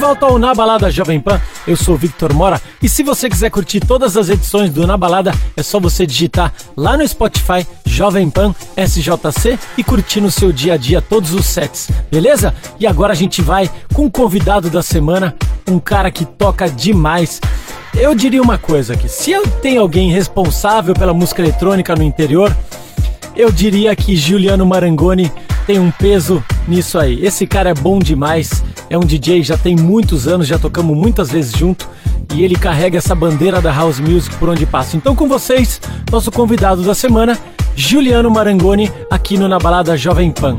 volta ao Na Balada Jovem Pan, eu sou Victor Mora e se você quiser curtir todas as edições do Na Balada, é só você digitar lá no Spotify Jovem Pan SJC e curtir no seu dia a dia todos os sets, beleza? E agora a gente vai com o convidado da semana, um cara que toca demais. Eu diria uma coisa aqui, se eu tenho alguém responsável pela música eletrônica no interior, eu diria que Giuliano Marangoni tem um peso nisso aí. Esse cara é bom demais, é um DJ, já tem muitos anos, já tocamos muitas vezes junto e ele carrega essa bandeira da house music por onde passa. Então com vocês, nosso convidado da semana, Giuliano Marangoni, aqui no Na Balada Jovem Pan.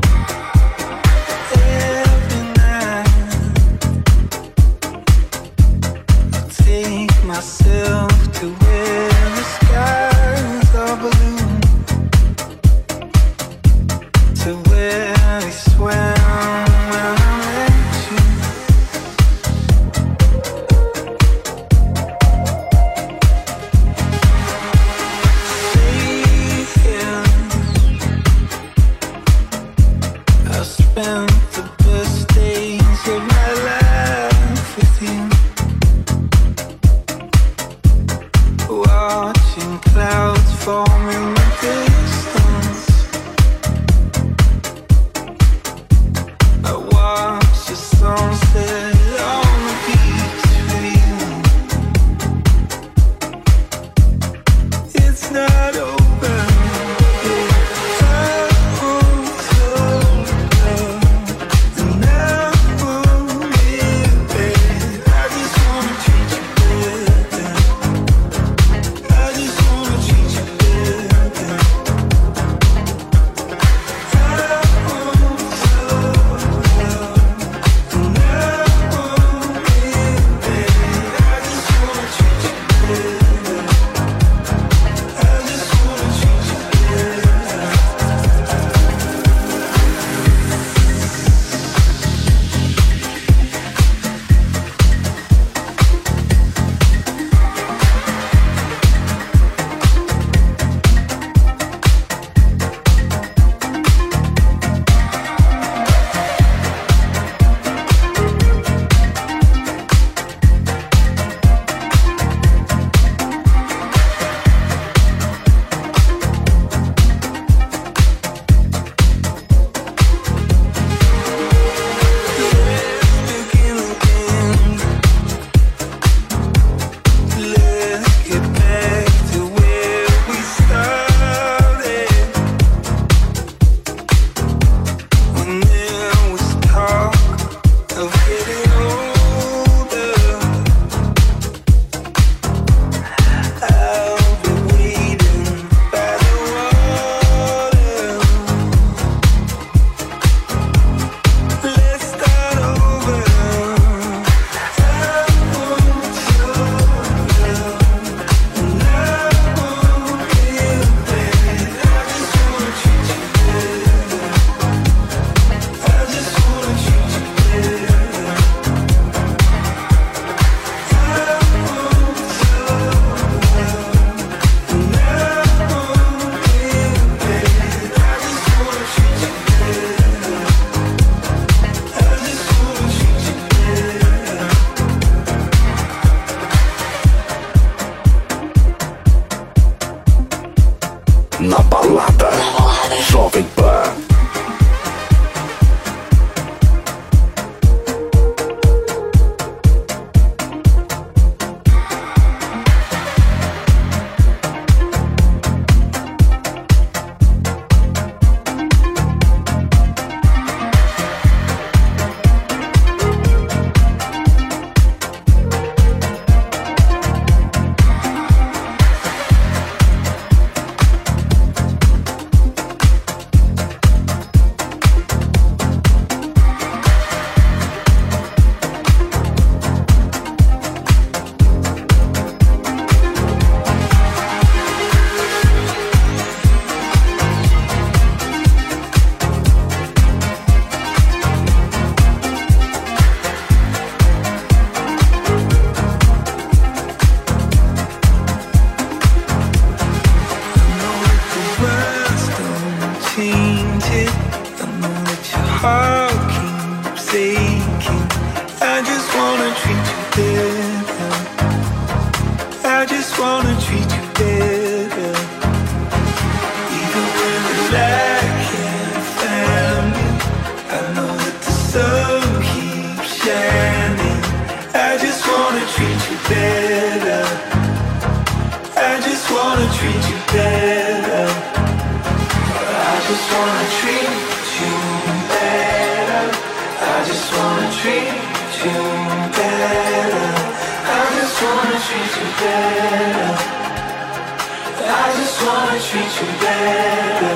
Wanna treat you better.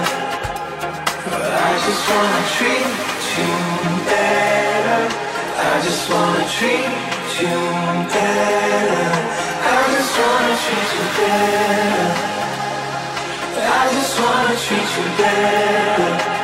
I just wanna treat you better. I just wanna treat you better. I just wanna treat you better. I just wanna treat you better.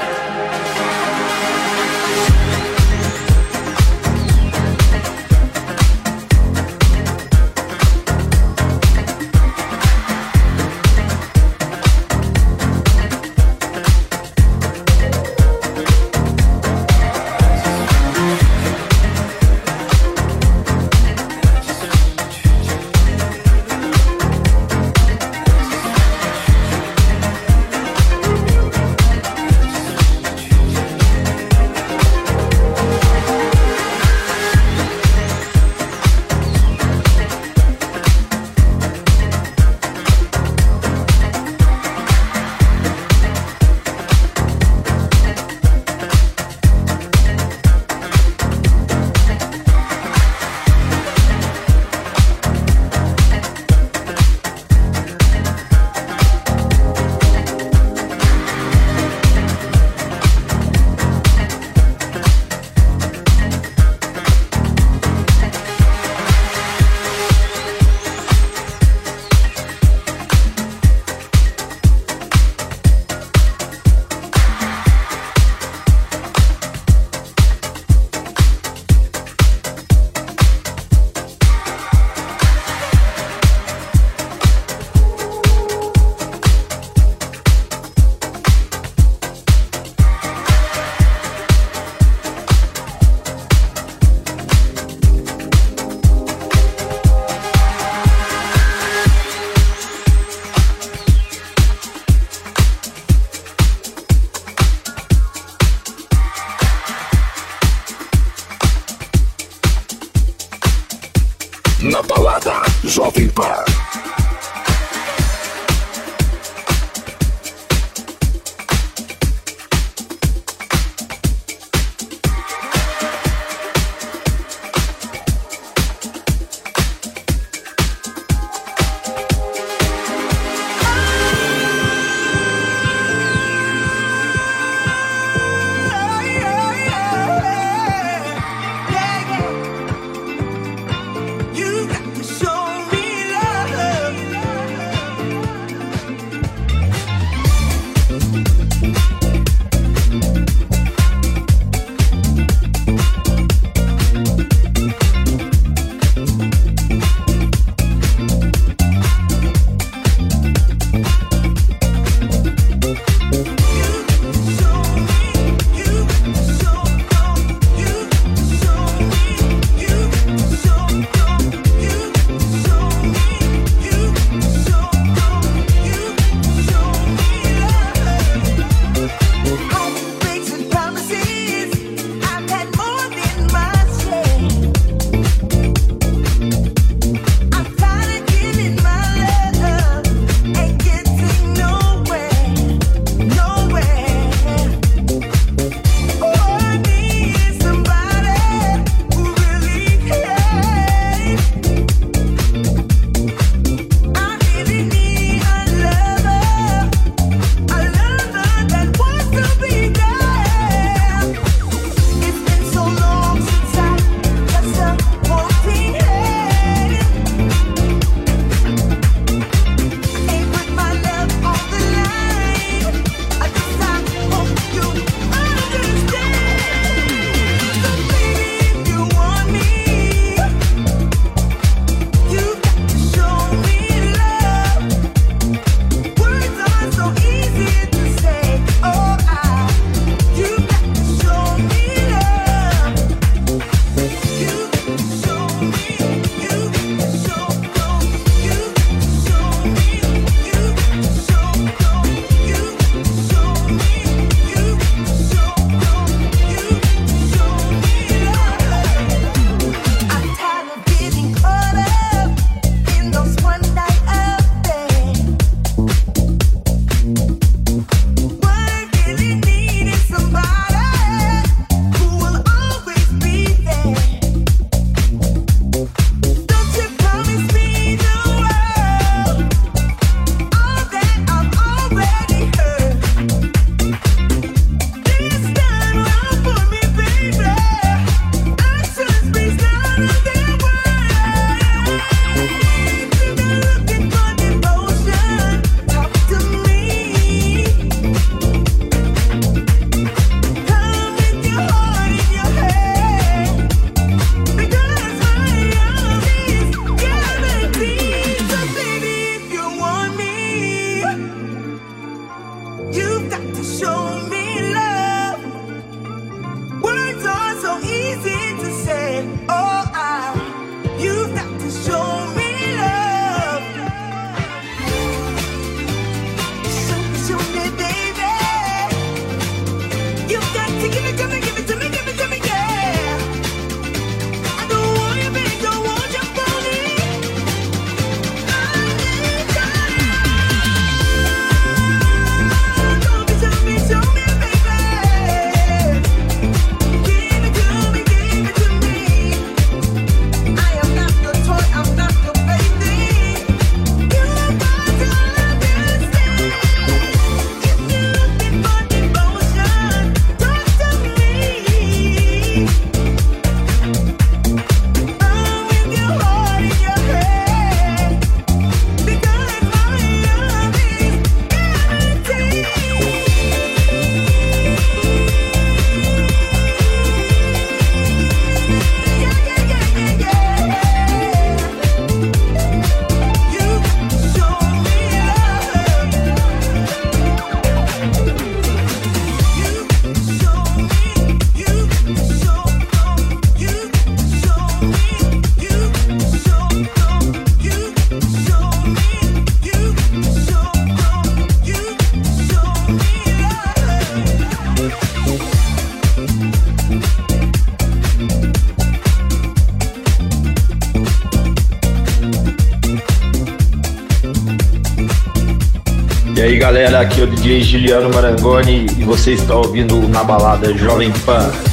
Aqui é o DJ Juliano Marangoni e você está ouvindo na balada Jovem Pan.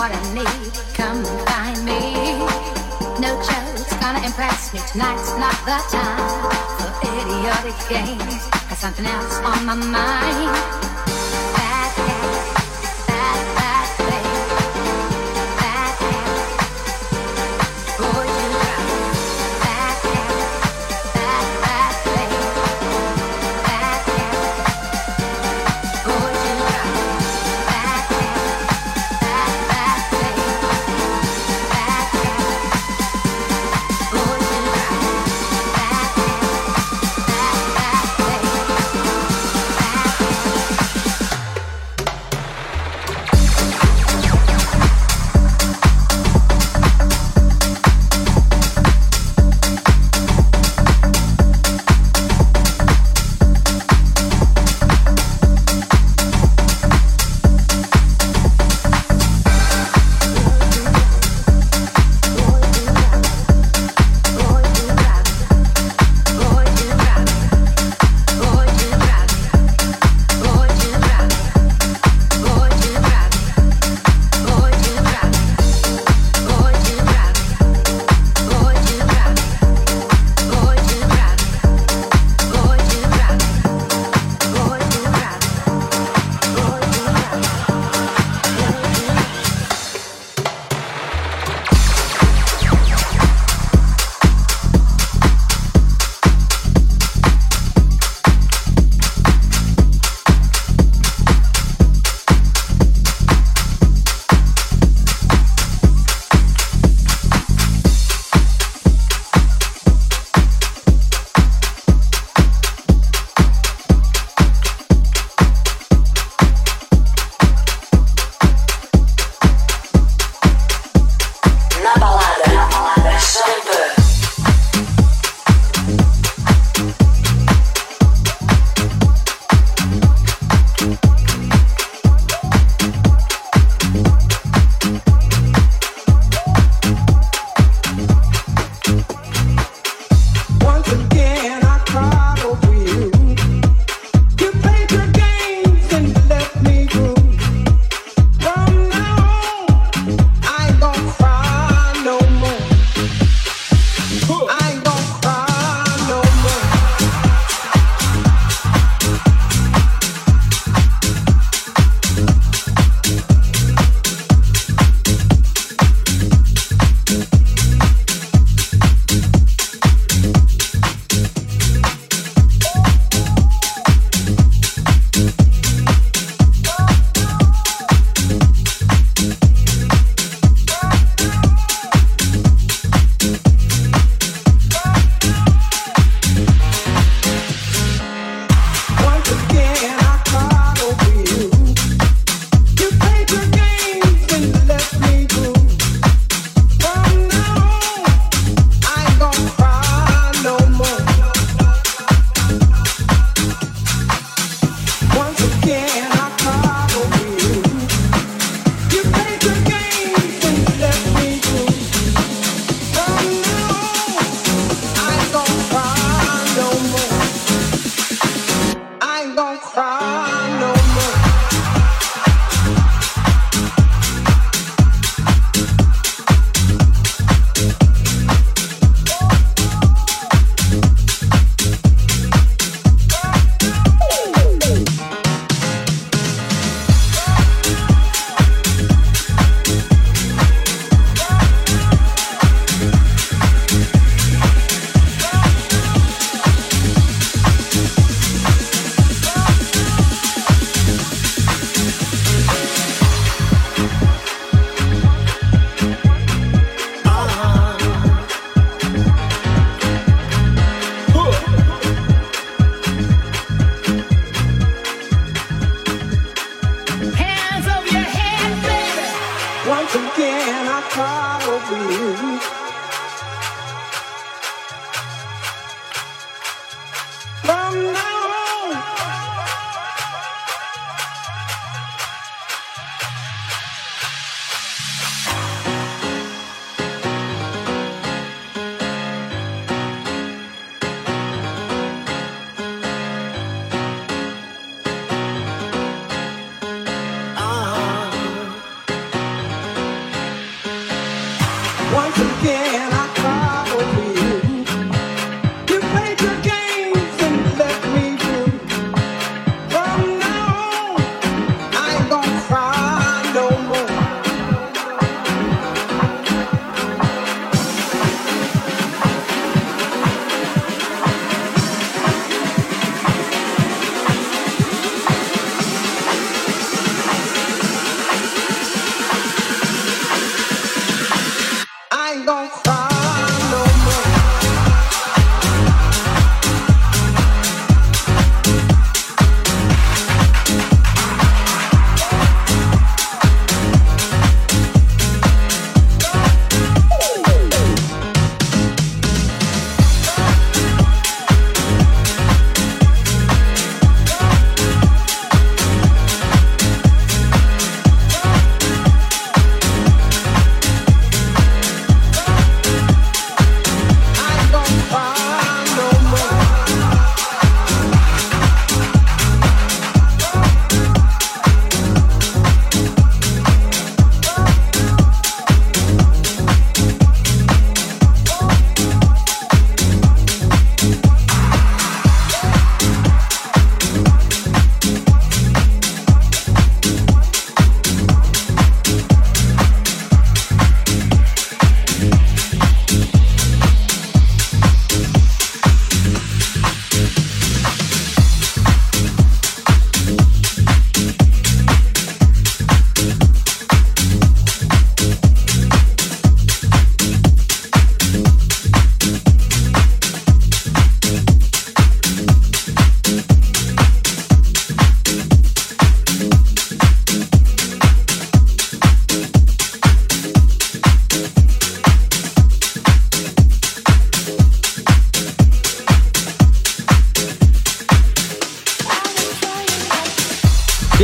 what I need. Come and find me. No joke's gonna impress me. Tonight's not the time for idiotic games. Got something else on my mind.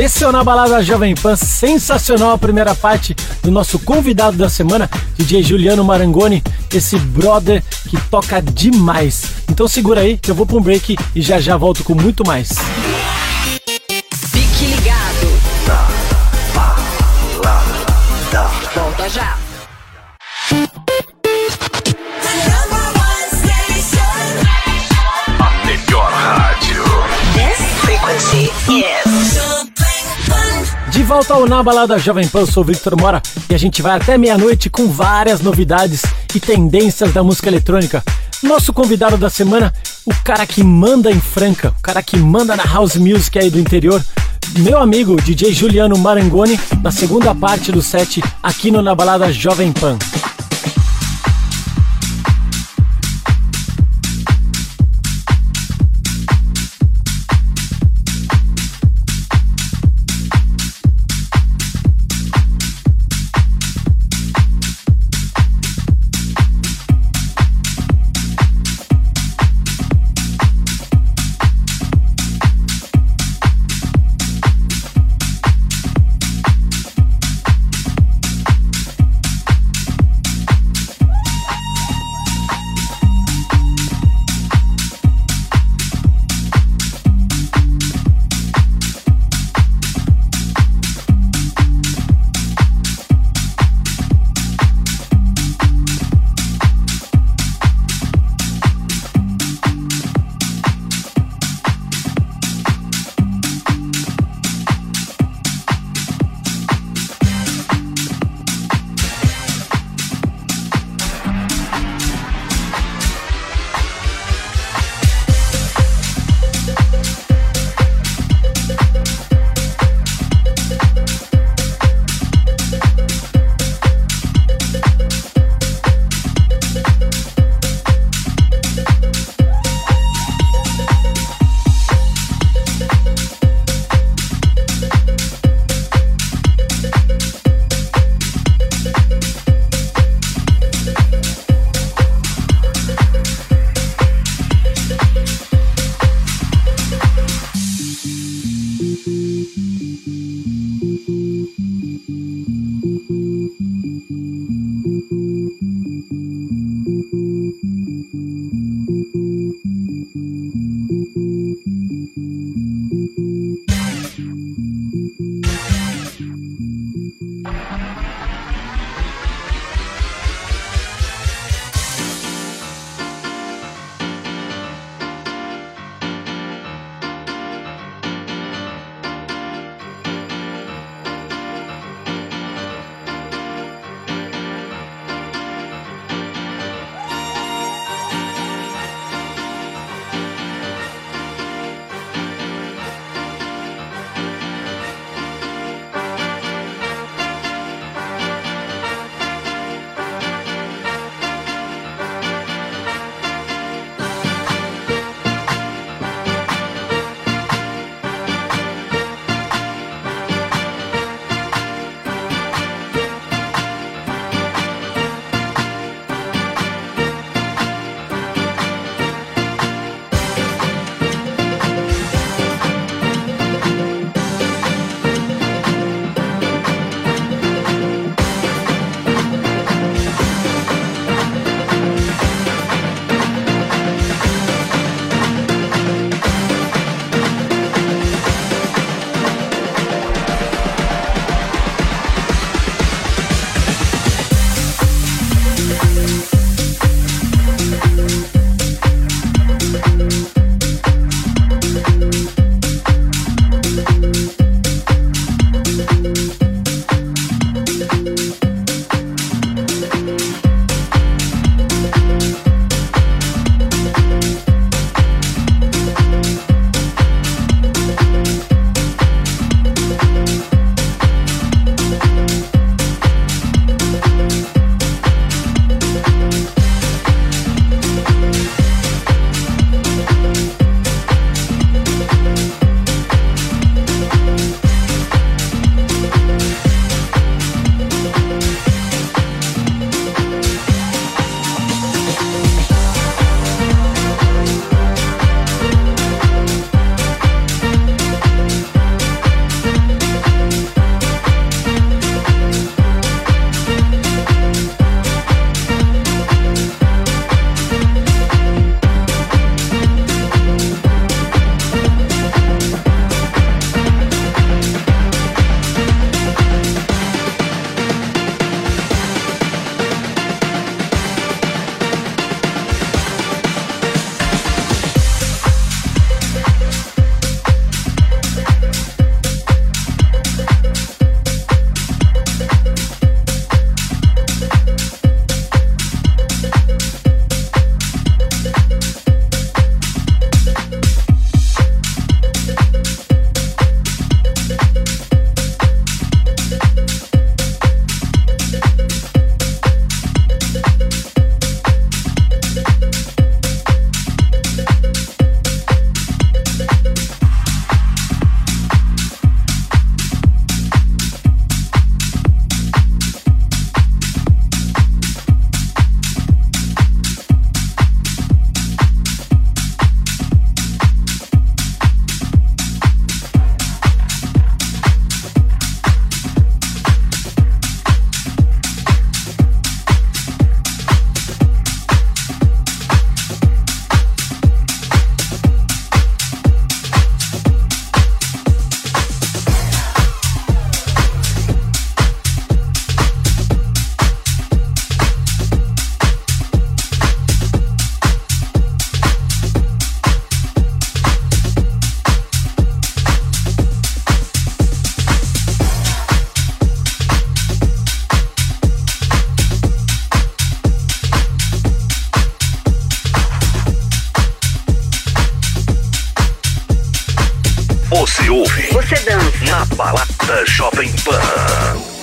Esse é o Na Balada Jovem Pan, sensacional a primeira parte do nosso convidado da semana, DJ Juliano Marangoni, esse brother que toca demais. Então segura aí que eu vou para um break e já já volto com muito mais. Fique ligado. Na balada. Volta já. Volta ao Na Balada Jovem Pan, eu sou o Victor Mora e a gente vai até meia-noite com várias novidades e tendências da música eletrônica. Nosso convidado da semana, o cara que manda em Franca, o cara que manda na house music aí do interior, meu amigo DJ Juliano Marangoni, na segunda parte do set aqui no Na Balada Jovem Pan. Você ouve. Você dança. Na balada Jovem Pan.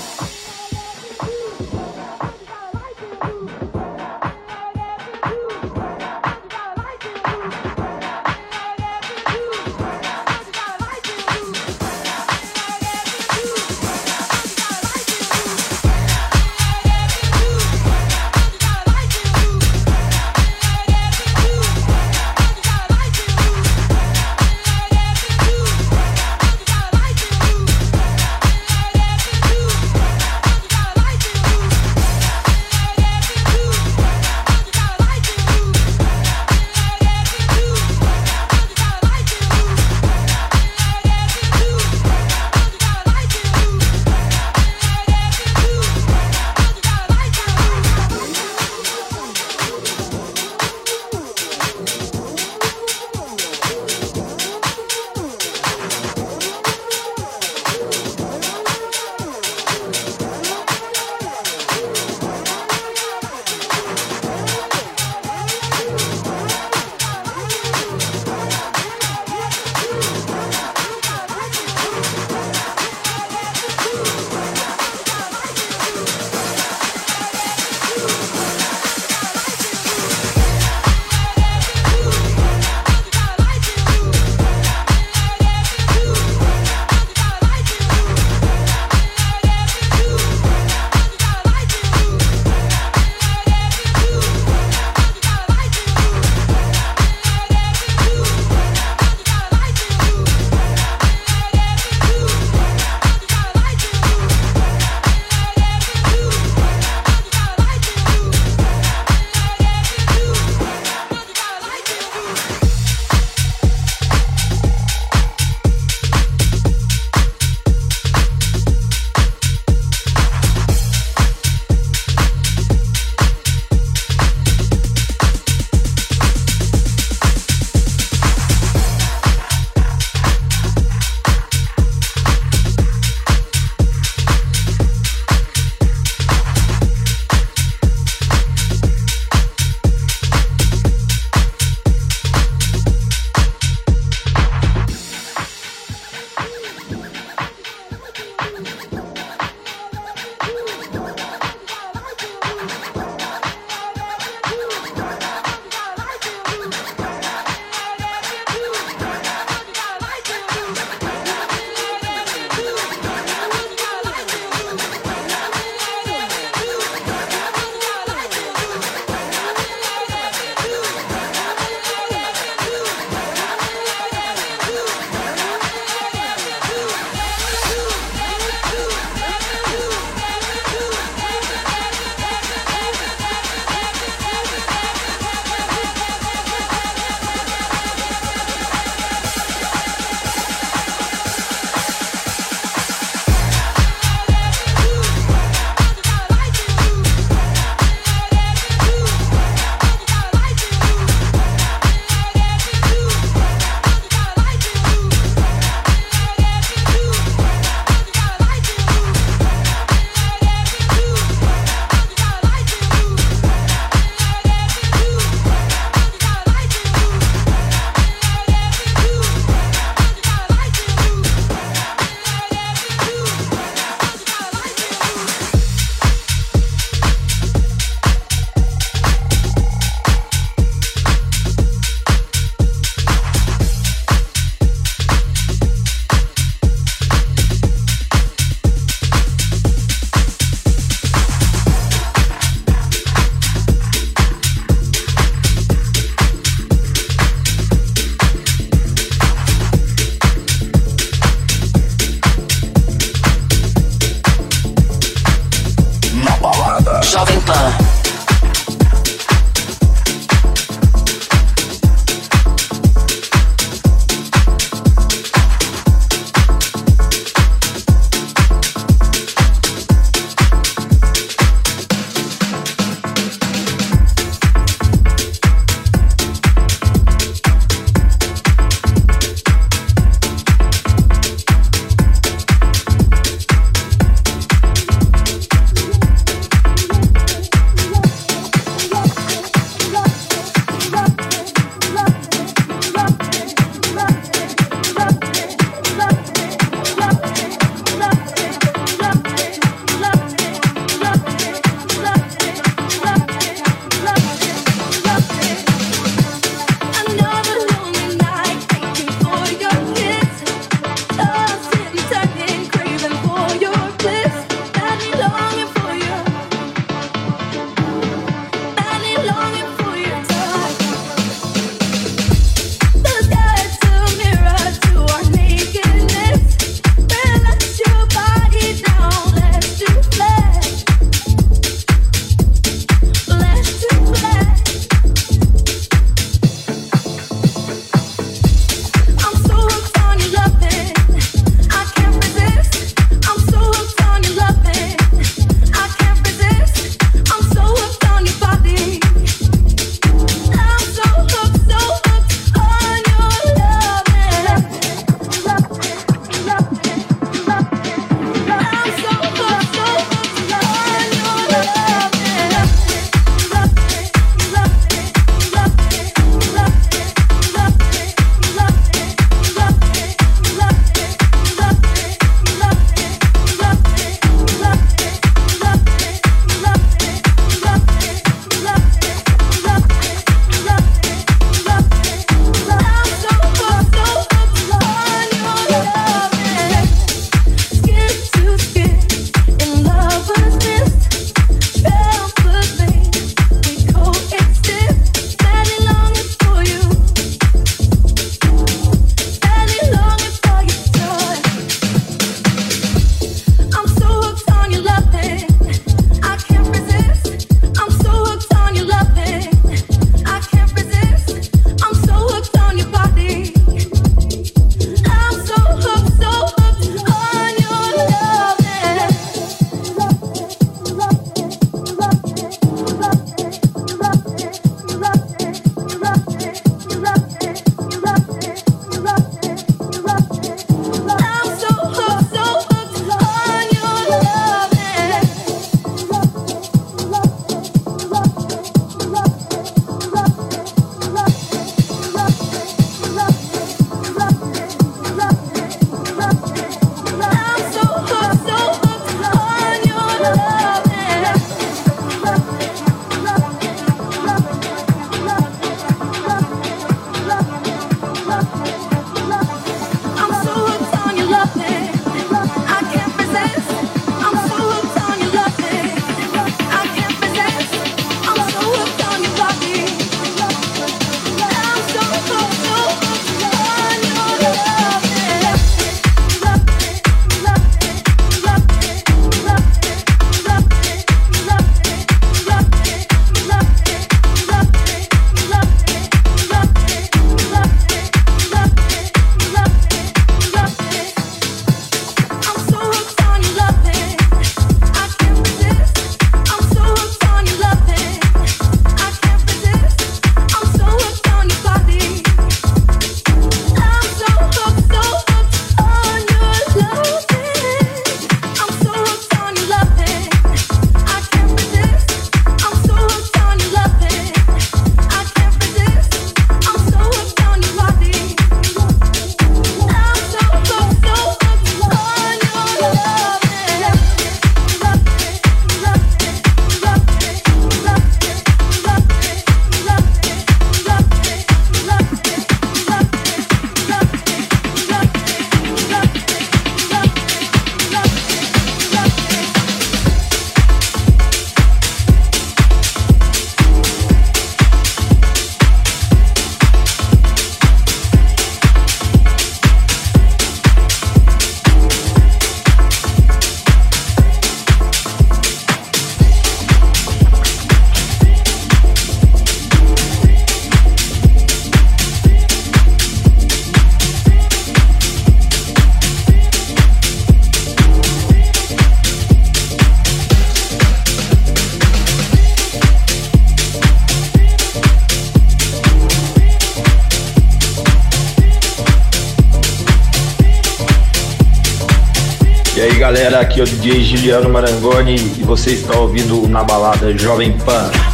O DJ Giliano Marangoni e você está ouvindo Na Balada Jovem Pan.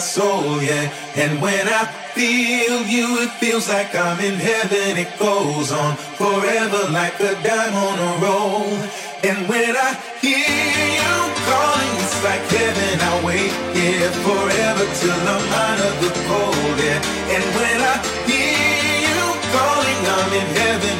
Soul, yeah. And when I feel you, it feels like I'm in heaven. It goes on forever like a dime on a roll. And when I hear you calling, it's like heaven. I wait, yeah, forever till I'm out of the cold, yeah. And when I hear you calling, I'm in heaven.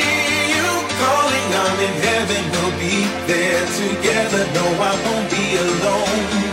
calling, I'm in heaven. We'll be there together. No, I won't be alone.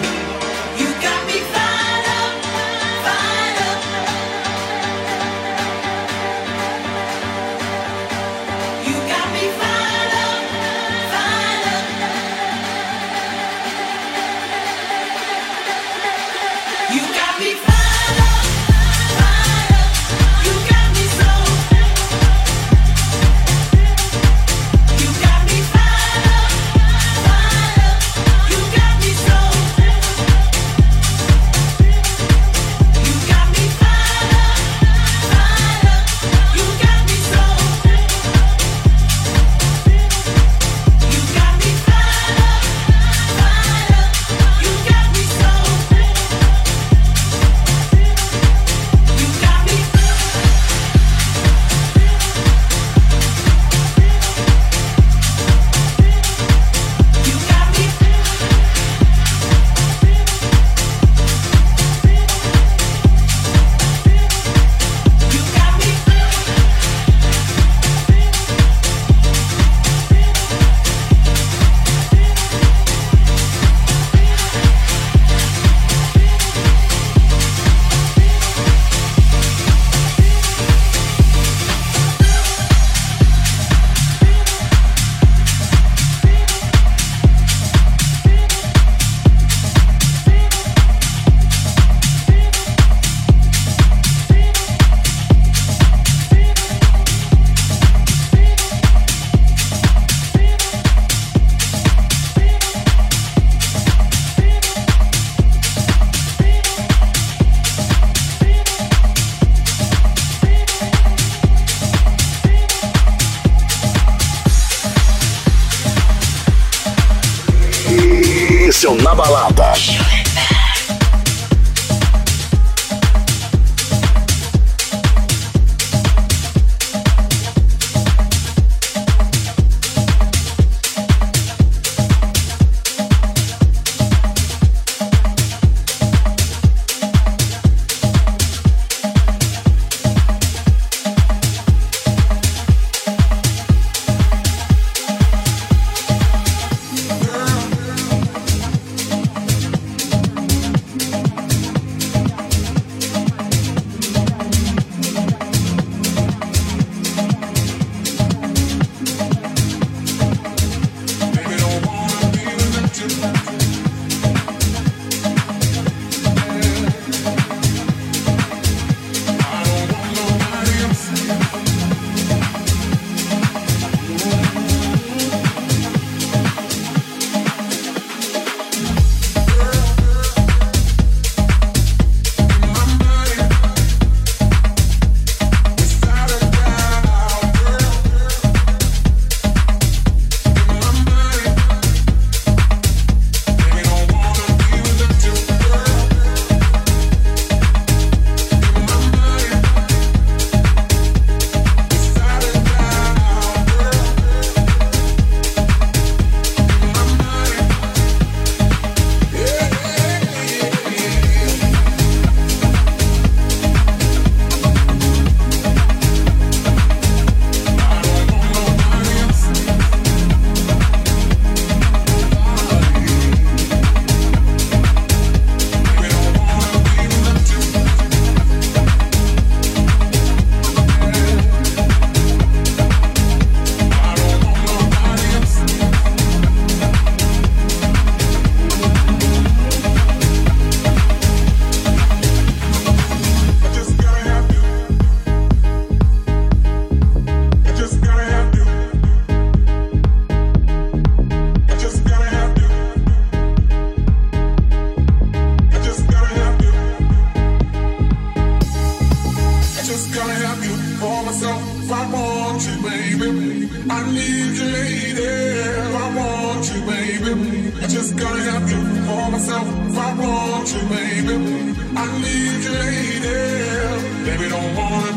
want you, baby. I need you, lady. Baby, don't wanna.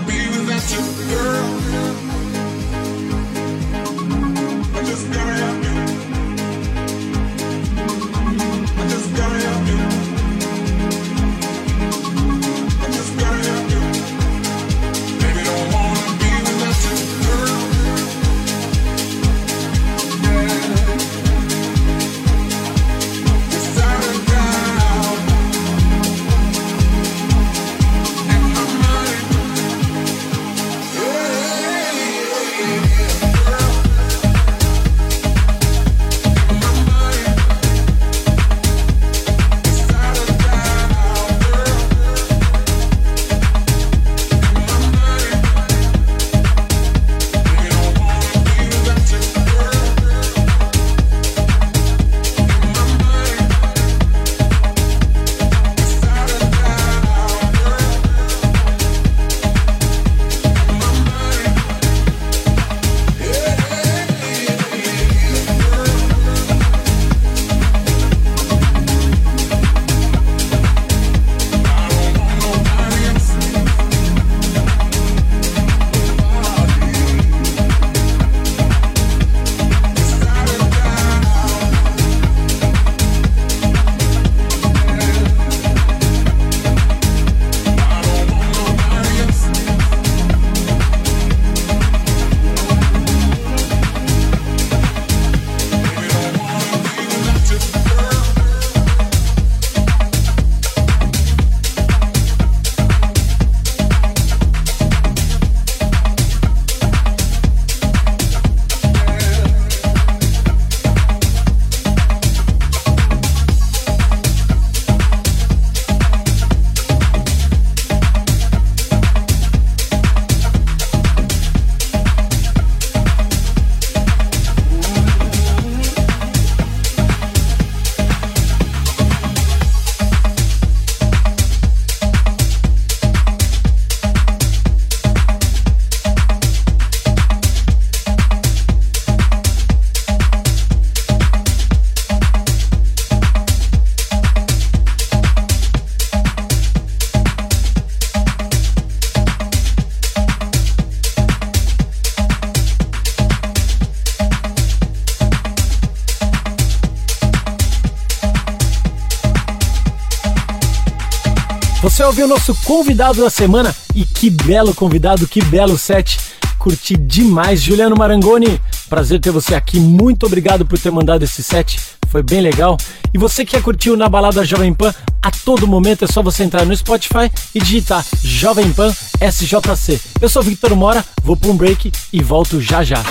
Você ouviu o nosso convidado da semana e que belo convidado, que belo set. Curti demais, Juliano Marangoni. Prazer ter você aqui. Muito obrigado por ter mandado esse set. Foi bem legal. E você que quer curtir o Na Balada Jovem Pan, a todo momento é só você entrar no Spotify e digitar Jovem Pan SJC. Eu sou Victor Mora, vou para um break e volto já já.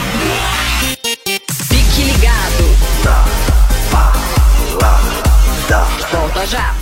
Fique ligado. Volta já.